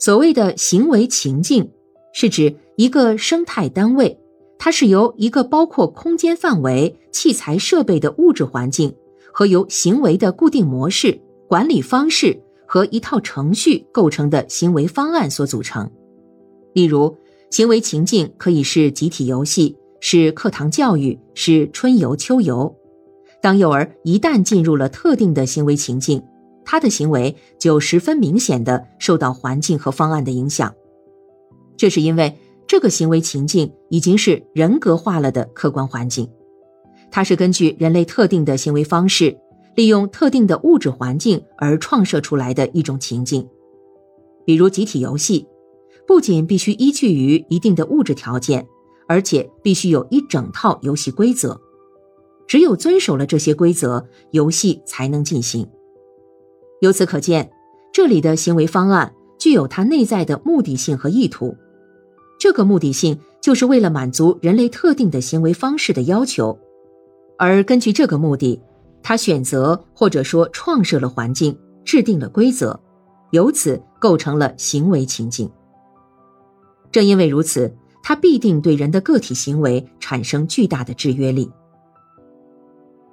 所谓的行为情境，是指一个生态单位，它是由一个包括空间范围、器材设备的物质环境和由行为的固定模式、管理方式和一套程序构成的行为方案所组成。例如，行为情境可以是集体游戏，是课堂教育，是春游、秋游。当幼儿一旦进入了特定的行为情境，他的行为就十分明显的受到环境和方案的影响。这是因为这个行为情境已经是人格化了的客观环境，它是根据人类特定的行为方式，利用特定的物质环境而创设出来的一种情境。比如集体游戏，不仅必须依据于一定的物质条件，而且必须有一整套游戏规则。只有遵守了这些规则，游戏才能进行。由此可见，这里的行为方案具有它内在的目的性和意图。这个目的性就是为了满足人类特定的行为方式的要求，而根据这个目的，他选择或者说创设了环境，制定了规则，由此构成了行为情境。正因为如此，它必定对人的个体行为产生巨大的制约力。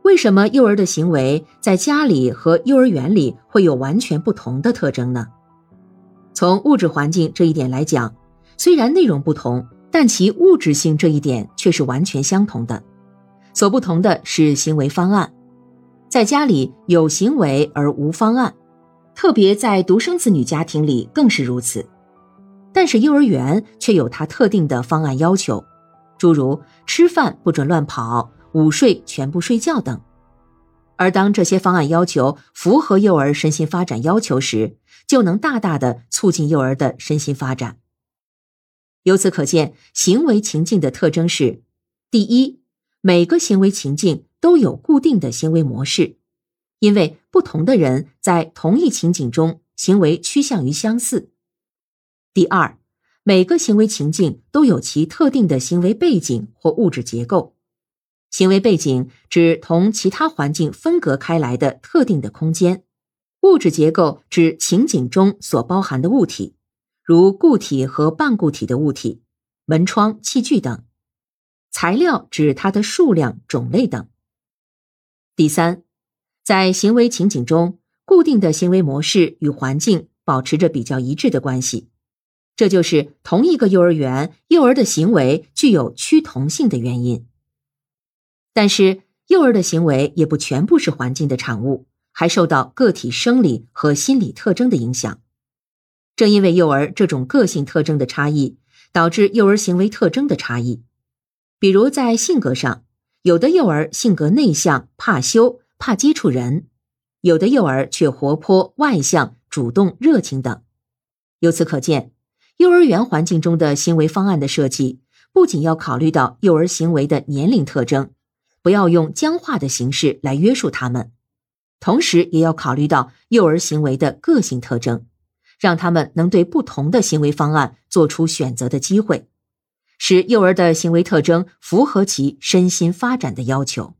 为什么幼儿的行为在家里和幼儿园里会有完全不同的特征呢？从物质环境这一点来讲，虽然内容不同，但其物质性这一点却是完全相同的。所不同的是行为方案，在家里有行为而无方案，特别在独生子女家庭里更是如此。但是幼儿园却有它特定的方案要求，诸如吃饭不准乱跑。午睡全部睡觉等，而当这些方案要求符合幼儿身心发展要求时，就能大大的促进幼儿的身心发展。由此可见，行为情境的特征是：第一，每个行为情境都有固定的行为模式，因为不同的人在同一情景中行为趋向于相似；第二，每个行为情境都有其特定的行为背景或物质结构。行为背景指同其他环境分隔开来的特定的空间，物质结构指情景中所包含的物体，如固体和半固体的物体、门窗、器具等；材料指它的数量、种类等。第三，在行为情景中，固定的行为模式与环境保持着比较一致的关系，这就是同一个幼儿园幼儿的行为具有趋同性的原因。但是，幼儿的行为也不全部是环境的产物，还受到个体生理和心理特征的影响。正因为幼儿这种个性特征的差异，导致幼儿行为特征的差异。比如在性格上，有的幼儿性格内向、怕羞、怕接触人；有的幼儿却活泼、外向、主动、热情等。由此可见，幼儿园环境中的行为方案的设计，不仅要考虑到幼儿行为的年龄特征。不要用僵化的形式来约束他们，同时也要考虑到幼儿行为的个性特征，让他们能对不同的行为方案做出选择的机会，使幼儿的行为特征符合其身心发展的要求。